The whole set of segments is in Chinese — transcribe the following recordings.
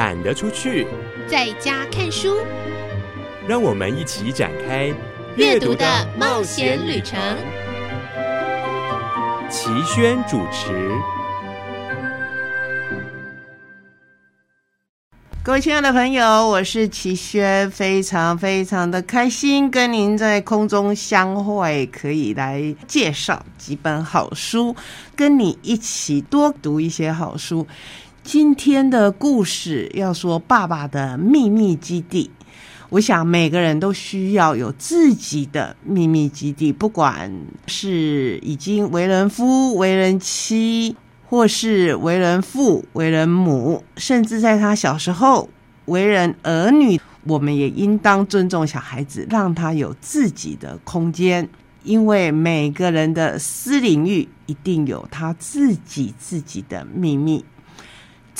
懒得出去，在家看书。让我们一起展开阅读的冒险旅程。齐轩主持。各位亲爱的朋友，我是齐轩，非常非常的开心跟您在空中相会，可以来介绍几本好书，跟你一起多读一些好书。今天的故事要说爸爸的秘密基地。我想每个人都需要有自己的秘密基地，不管是已经为人夫、为人妻，或是为人父、为人母，甚至在他小时候为人儿女，我们也应当尊重小孩子，让他有自己的空间，因为每个人的私领域一定有他自己自己的秘密。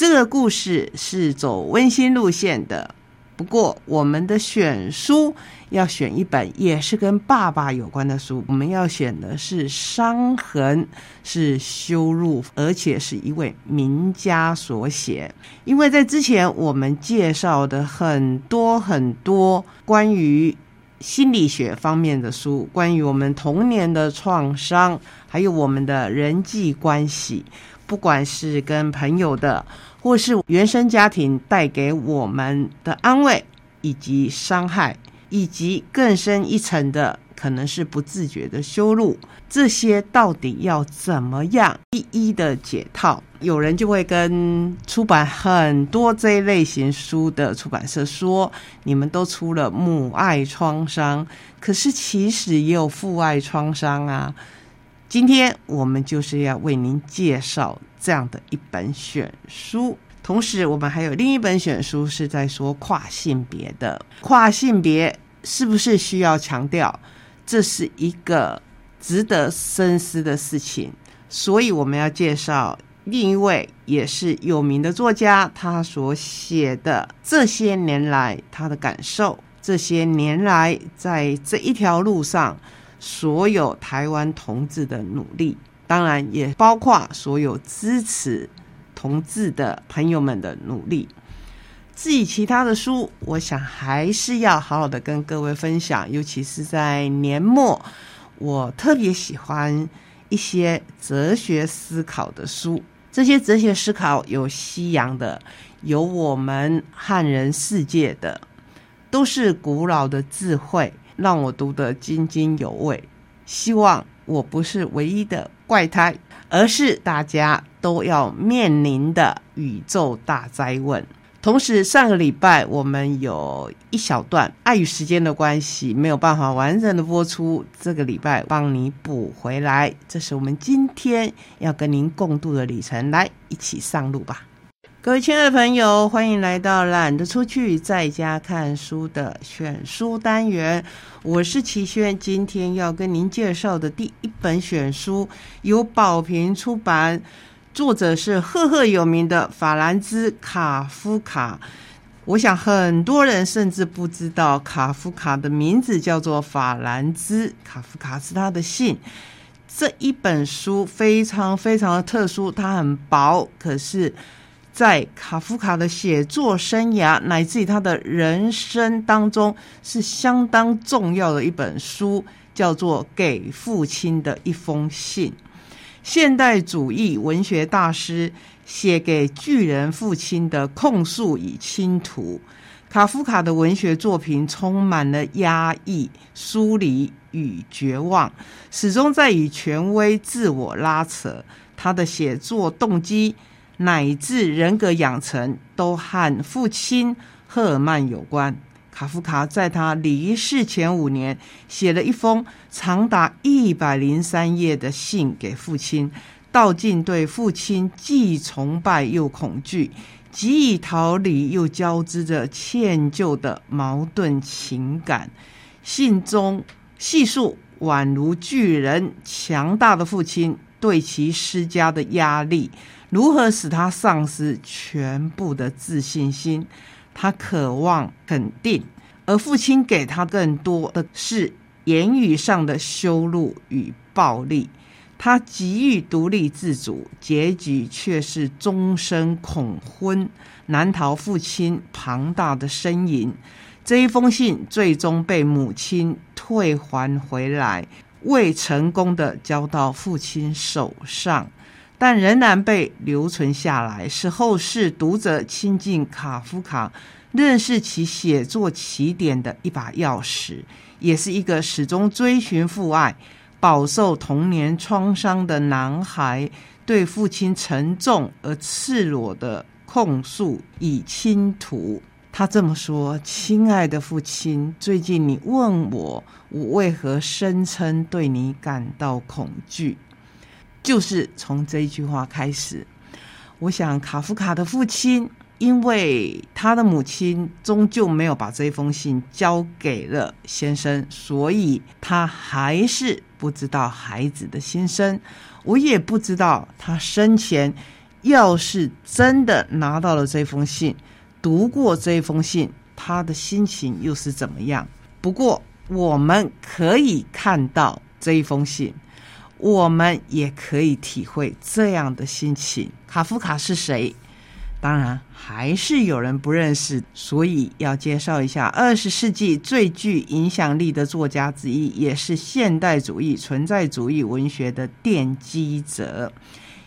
这个故事是走温馨路线的。不过，我们的选书要选一本也是跟爸爸有关的书。我们要选的是《伤痕》，是羞辱，而且是一位名家所写。因为在之前我们介绍的很多很多关于心理学方面的书，关于我们童年的创伤，还有我们的人际关系，不管是跟朋友的。或是原生家庭带给我们的安慰以及伤害，以及更深一层的可能是不自觉的羞辱，这些到底要怎么样一一的解套？有人就会跟出版很多这一类型书的出版社说：“你们都出了母爱创伤，可是其实也有父爱创伤啊。”今天我们就是要为您介绍这样的一本选书，同时我们还有另一本选书是在说跨性别的。跨性别是不是需要强调？这是一个值得深思的事情。所以我们要介绍另一位也是有名的作家，他所写的这些年来他的感受，这些年来在这一条路上。所有台湾同志的努力，当然也包括所有支持同志的朋友们的努力。至于其他的书，我想还是要好好的跟各位分享。尤其是在年末，我特别喜欢一些哲学思考的书。这些哲学思考有西洋的，有我们汉人世界的，都是古老的智慧。让我读得津津有味。希望我不是唯一的怪胎，而是大家都要面临的宇宙大灾问。同时，上个礼拜我们有一小段，碍于时间的关系，没有办法完整的播出。这个礼拜帮你补回来，这是我们今天要跟您共度的旅程。来，一起上路吧。各位亲爱的朋友，欢迎来到懒得出去在家看书的选书单元。我是齐轩，今天要跟您介绍的第一本选书由宝瓶出版，作者是赫赫有名的法兰兹·卡夫卡。我想很多人甚至不知道卡夫卡的名字叫做法兰兹，卡夫卡是他的姓。这一本书非常非常的特殊，它很薄，可是。在卡夫卡的写作生涯乃至于他的人生当中，是相当重要的一本书，叫做《给父亲的一封信》。现代主义文学大师写给巨人父亲的控诉与倾吐。卡夫卡的文学作品充满了压抑、疏离与绝望，始终在与权威自我拉扯。他的写作动机。乃至人格养成都和父亲赫尔曼有关。卡夫卡在他离世前五年，写了一封长达一百零三页的信给父亲，道尽对父亲既崇拜又恐惧、急于逃离又交织着歉疚的矛盾情感。信中细述宛如巨人强大的父亲对其施加的压力。如何使他丧失全部的自信心？他渴望肯定，而父亲给他更多的是言语上的羞辱与暴力。他急于独立自主，结局却是终身恐婚，难逃父亲庞大的身影。这一封信最终被母亲退还回来，未成功的交到父亲手上，但仍然被留存下来，是后世读者亲近卡夫卡、认识其写作起点的一把钥匙，也是一个始终追寻父爱、饱受童年创伤的男孩对父亲沉重而赤裸的控诉与倾吐。他这么说：“亲爱的父亲，最近你问我，我为何声称对你感到恐惧？就是从这一句话开始。我想，卡夫卡的父亲，因为他的母亲终究没有把这封信交给了先生，所以他还是不知道孩子的心声。我也不知道他生前要是真的拿到了这封信。”读过这封信，他的心情又是怎么样？不过我们可以看到这一封信，我们也可以体会这样的心情。卡夫卡是谁？当然还是有人不认识，所以要介绍一下二十世纪最具影响力的作家之一，也是现代主义存在主义文学的奠基者。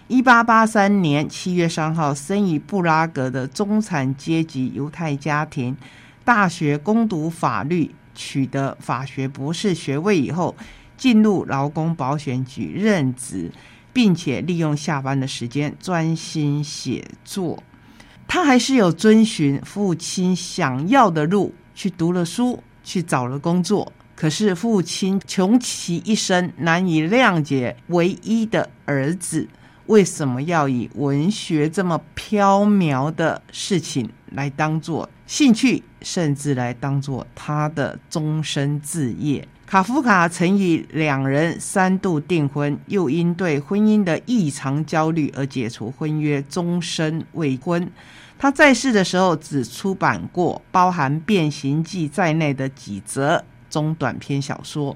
一八八三年七月三号，生于布拉格的中产阶级犹太家庭，大学攻读法律，取得法学博士学位以后，进入劳工保险局任职，并且利用下班的时间专心写作。他还是有遵循父亲想要的路，去读了书，去找了工作。可是父亲穷其一生，难以谅解唯一的儿子。为什么要以文学这么飘渺的事情来当做兴趣，甚至来当做他的终身志业？卡夫卡曾以两人三度订婚，又因对婚姻的异常焦虑而解除婚约，终身未婚。他在世的时候只出版过包含《变形记》在内的几则中短篇小说。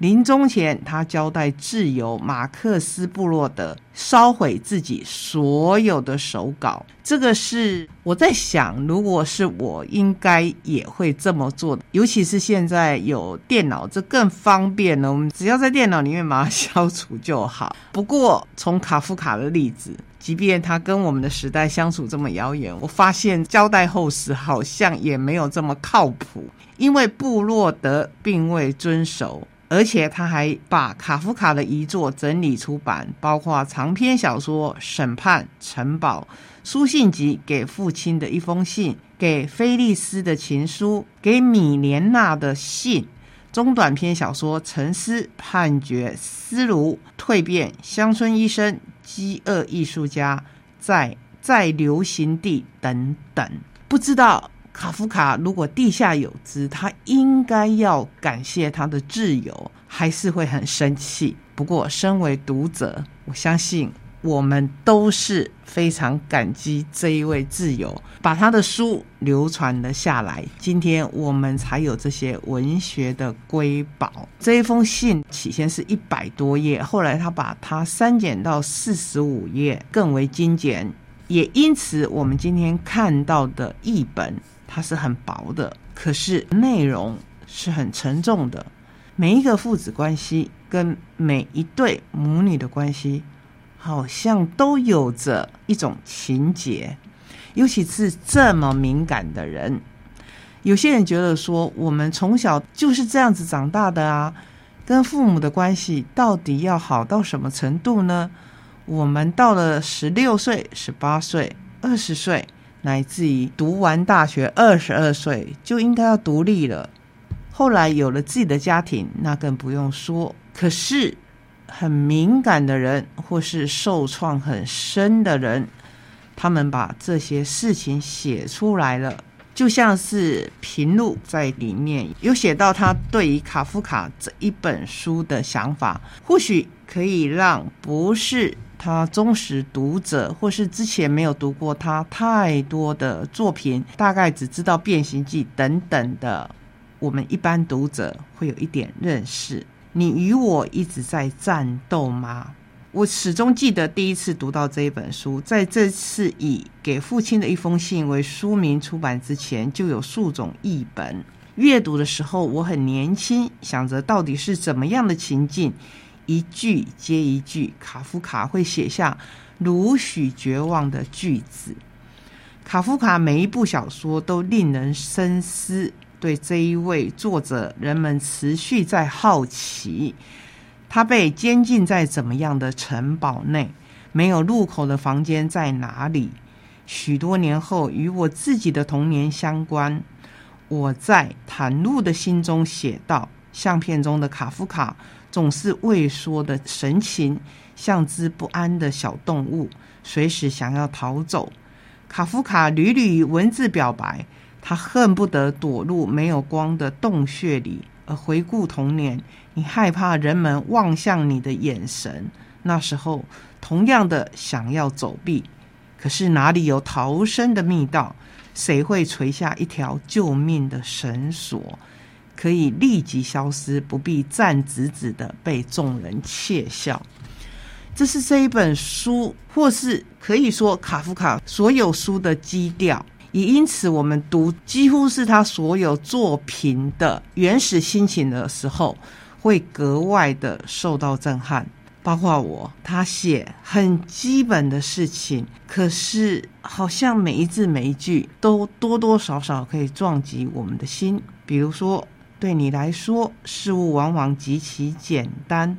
临终前，他交代挚友马克思·布洛德烧毁自己所有的手稿。这个是我在想，如果是我，应该也会这么做。尤其是现在有电脑，这更方便了。我们只要在电脑里面把它消除就好。不过，从卡夫卡的例子，即便他跟我们的时代相处这么遥远，我发现交代后事好像也没有这么靠谱，因为布洛德并未遵守。而且他还把卡夫卡的遗作整理出版，包括长篇小说《审判城堡》、书信集《给父亲的一封信》、给菲利斯的情书、给米莲娜的信、中短篇小说《沉思》、判决、思路、蜕变、乡村医生、饥饿艺术家、在在流行地等等，不知道。卡夫卡如果地下有知，他应该要感谢他的挚友，还是会很生气。不过，身为读者，我相信我们都是非常感激这一位挚友，把他的书流传了下来。今天我们才有这些文学的瑰宝。这一封信起先是一百多页，后来他把它删减到四十五页，更为精简。也因此，我们今天看到的译本。它是很薄的，可是内容是很沉重的。每一个父子关系跟每一对母女的关系，好像都有着一种情节。尤其是这么敏感的人，有些人觉得说，我们从小就是这样子长大的啊，跟父母的关系到底要好到什么程度呢？我们到了十六岁、十八岁、二十岁。乃至于读完大学二十二岁就应该要独立了，后来有了自己的家庭，那更不用说。可是很敏感的人，或是受创很深的人，他们把这些事情写出来了，就像是平路在里面有写到他对于卡夫卡这一本书的想法，或许可以让不是。他忠实读者，或是之前没有读过他太多的作品，大概只知道《变形记》等等的，我们一般读者会有一点认识。你与我一直在战斗吗？我始终记得第一次读到这一本书，在这次以给父亲的一封信为书名出版之前，就有数种译本。阅读的时候，我很年轻，想着到底是怎么样的情境，一句接一句，卡夫卡会写下如许绝望的句子。卡夫卡每一部小说都令人深思，对这一位作者，人们持续在好奇。他被监禁在怎么样的城堡内？没有入口的房间在哪里？许多年后，与我自己的童年相关。我在袒露的心中写道：相片中的卡夫卡总是畏缩的神情，像只不安的小动物，随时想要逃走。卡夫卡屡屡文字表白，他恨不得躲入没有光的洞穴里。而回顾童年，你害怕人们望向你的眼神。那时候，同样的想要走避，可是哪里有逃生的密道？谁会垂下一条救命的绳索，可以立即消失，不必站直直的被众人窃笑？这是这一本书，或是可以说卡夫卡所有书的基调。也因此，我们读几乎是他所有作品的原始心情的时候，会格外的受到震撼。包括我，他写很基本的事情，可是好像每一字每一句都多多少少可以撞击我们的心。比如说，对你来说，事物往往极其简单，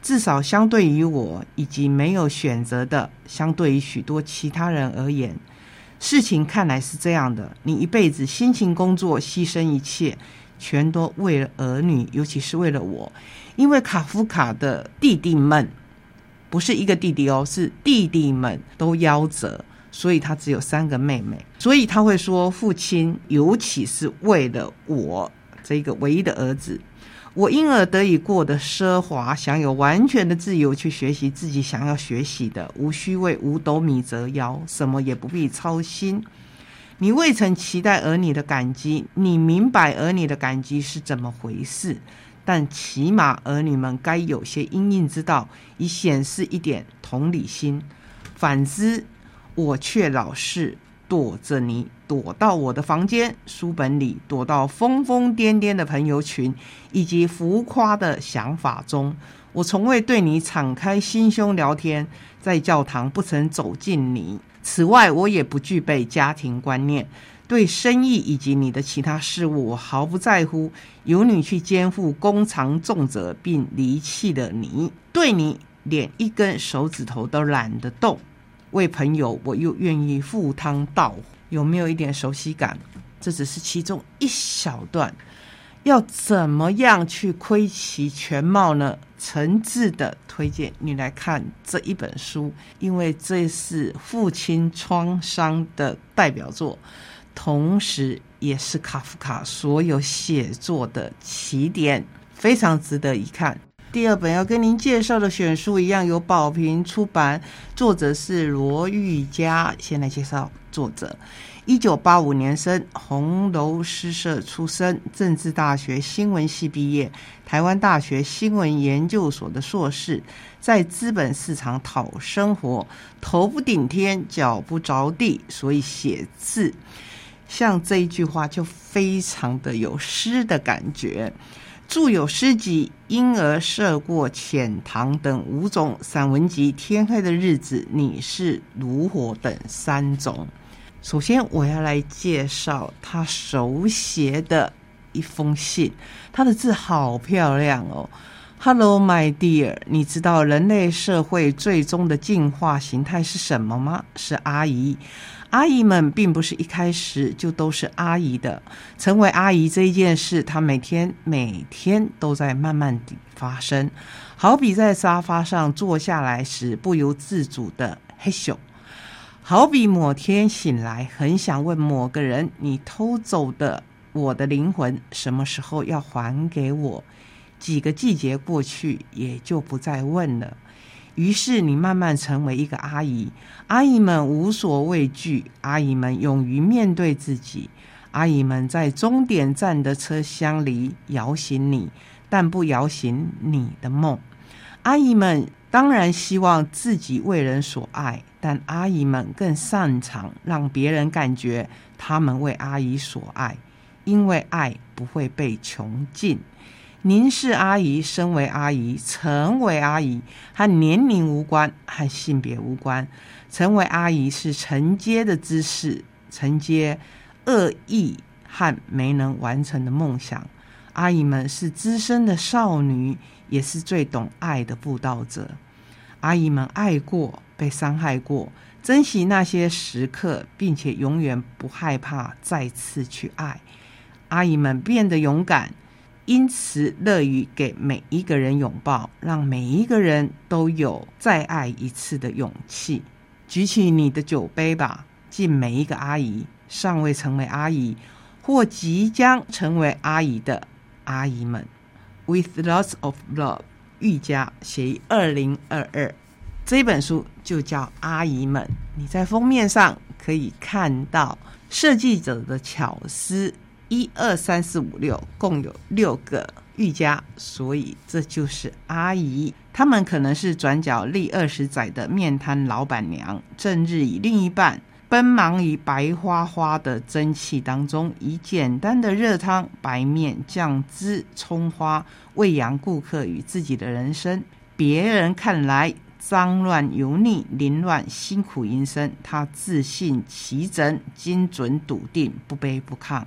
至少相对于我以及没有选择的，相对于许多其他人而言。事情看来是这样的：你一辈子辛勤工作，牺牲一切，全都为了儿女，尤其是为了我。因为卡夫卡的弟弟们不是一个弟弟哦，是弟弟们都夭折，所以他只有三个妹妹。所以他会说：“父亲，尤其是为了我这个唯一的儿子。”我因而得以过得奢华，享有完全的自由，去学习自己想要学习的，无需为五斗米折腰，什么也不必操心。你未曾期待儿女的感激，你明白儿女的感激是怎么回事，但起码儿女们该有些应应之道，以显示一点同理心。反之，我却老是。躲着你，躲到我的房间、书本里，躲到疯疯癫癫的朋友群以及浮夸的想法中。我从未对你敞开心胸聊天，在教堂不曾走近你。此外，我也不具备家庭观念，对生意以及你的其他事物，我毫不在乎。由你去肩负工厂重责，并离弃了你，对你连一根手指头都懒得动。为朋友，我又愿意赴汤蹈火，有没有一点熟悉感？这只是其中一小段，要怎么样去窥其全貌呢？诚挚的推荐你来看这一本书，因为这是父亲创伤的代表作，同时也是卡夫卡所有写作的起点，非常值得一看。第二本要跟您介绍的选书一样，由宝瓶出版，作者是罗玉佳。先来介绍作者：一九八五年生，红楼诗社出身，政治大学新闻系毕业，台湾大学新闻研究所的硕士，在资本市场讨生活，头不顶天，脚不着地，所以写字像这一句话就非常的有诗的感觉。著有诗集《婴儿涉过浅塘》等五种散文集，《天黑的日子》《你是炉火》等三种。首先，我要来介绍他手写的一封信，他的字好漂亮哦。Hello, my dear，你知道人类社会最终的进化形态是什么吗？是阿姨。阿姨们并不是一开始就都是阿姨的，成为阿姨这一件事，她每天每天都在慢慢地发生。好比在沙发上坐下来时不由自主的嘿咻，好比某天醒来很想问某个人：“你偷走的我的灵魂什么时候要还给我？”几个季节过去，也就不再问了。于是你慢慢成为一个阿姨，阿姨们无所畏惧，阿姨们勇于面对自己，阿姨们在终点站的车厢里摇醒你，但不摇醒你的梦。阿姨们当然希望自己为人所爱，但阿姨们更擅长让别人感觉他们为阿姨所爱，因为爱不会被穷尽。您是阿姨，身为阿姨，成为阿姨和年龄无关，和性别无关。成为阿姨是承接的姿势，承接恶意和没能完成的梦想。阿姨们是资深的少女，也是最懂爱的布道者。阿姨们爱过，被伤害过，珍惜那些时刻，并且永远不害怕再次去爱。阿姨们变得勇敢，因此乐于给每一个人拥抱，让每一个人都有再爱一次的勇气。举起你的酒杯吧，敬每一个阿姨，尚未成为阿姨或即将成为阿姨的阿姨们。With lots of love，愈加写于二零二二。这本书就叫《阿姨们》。你在封面上可以看到设计者的巧思，一二三四五六，共有六个愈加，所以这就是阿姨。他们可能是转角立二十载的面摊老板娘，正日以另一半奔忙于白花花的蒸汽当中，以简单的热汤、白面、酱汁、葱花喂养顾客与自己的人生。别人看来。脏乱油腻、凌乱、辛苦营生，他自信齐整、精准笃定、不卑不亢。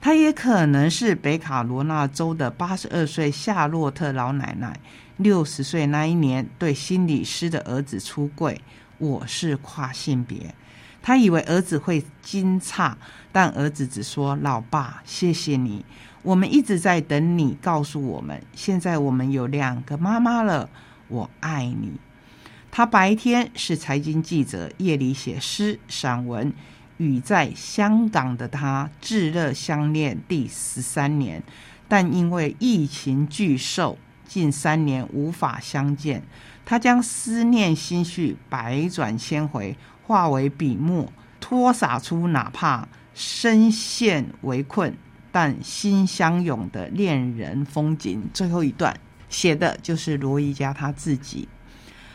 他也可能是北卡罗纳州的八十二岁夏洛特老奶奶。六十岁那一年，对心理师的儿子出柜，我是跨性别。他以为儿子会惊诧，但儿子只说：“老爸，谢谢你，我们一直在等你告诉我们。现在我们有两个妈妈了，我爱你。”他白天是财经记者，夜里写诗散文。与在香港的他炙热相恋第十三年，但因为疫情巨兽，近三年无法相见。他将思念心绪百转千回，化为笔墨，拖洒出哪怕身陷围困但心相拥的恋人风景。最后一段写的就是罗伊家他自己。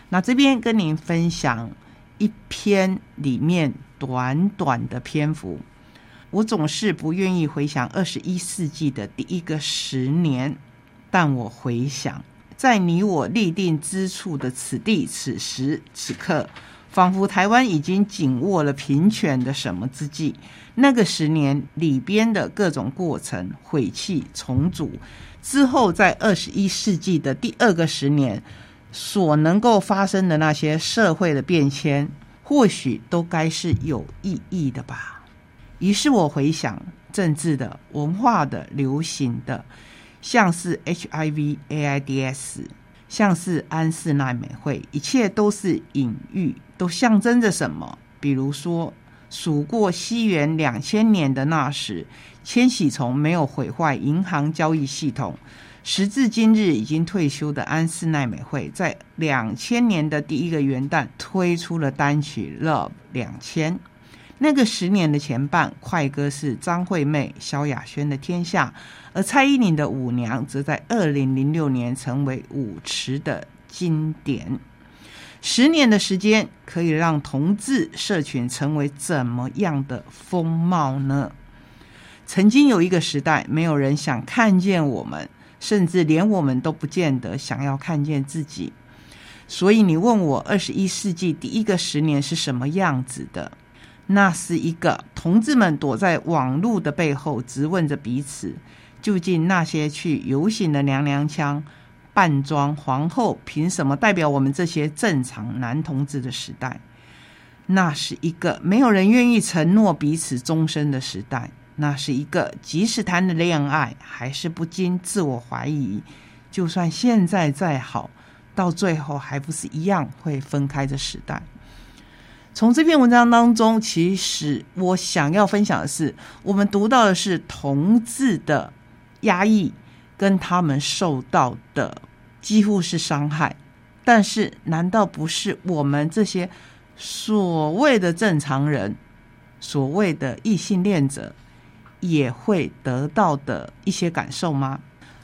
那这边跟您分享一篇里面短短的篇幅。我总是不愿意回想二十一世纪的第一个十年，但我回想，在你我立定之处的此地、此时、此刻，仿佛台湾已经紧握了平权的什么之际。那个十年里边的各种过程，毁弃、重组之后，在二十一世纪的第二个十年。所能够发生的那些社会的变迁，或许都该是有意义的吧。于是我回想政治的、文化的、流行的，像是 HIV、AIDS，像是安室奈美惠，一切都是隐喻，都象征着什么？比如说，数过西元两千年的那时，千禧虫没有毁坏银行交易系统。时至今日，已经退休的安室奈美惠，在两千年的第一个元旦推出了单曲《Love 两千》。那个十年的前半，快歌是张惠妹、萧亚轩的天下，而蔡依林的舞娘则在二零零六年成为舞池的经典。十年的时间，可以让同志社群成为怎么样的风貌呢？曾经有一个时代，没有人想看见我们。甚至连我们都不见得想要看见自己，所以你问我二十一世纪第一个十年是什么样子的？那是一个同志们躲在网络的背后，直问着彼此：究竟那些去游行的娘娘腔、扮装皇后，凭什么代表我们这些正常男同志的时代？那是一个没有人愿意承诺彼此终身的时代。那是一个即使谈了恋爱，还是不禁自我怀疑，就算现在再好，到最后还不是一样会分开的时代。从这篇文章当中，其实我想要分享的是，我们读到的是同志的压抑，跟他们受到的几乎是伤害。但是，难道不是我们这些所谓的正常人，所谓的异性恋者？也会得到的一些感受吗？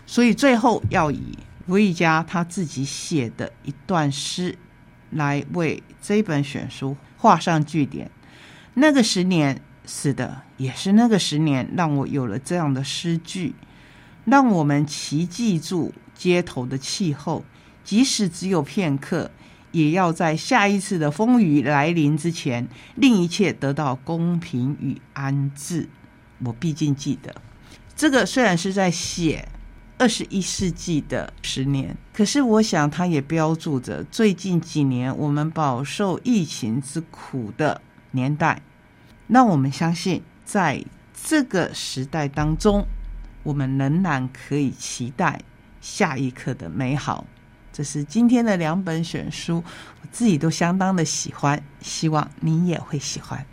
所以最后要以吴一家他自己写的一段诗，来为这本选书画上句点。那个十年，是的，也是那个十年，让我有了这样的诗句，让我们齐记住街头的气候，即使只有片刻，也要在下一次的风雨来临之前，令一切得到公平与安置。我毕竟记得，这个虽然是在写二十一世纪的十年，可是我想它也标注着最近几年我们饱受疫情之苦的年代。那我们相信，在这个时代当中，我们仍然可以期待下一刻的美好。这是今天的两本选书，我自己都相当的喜欢，希望你也会喜欢。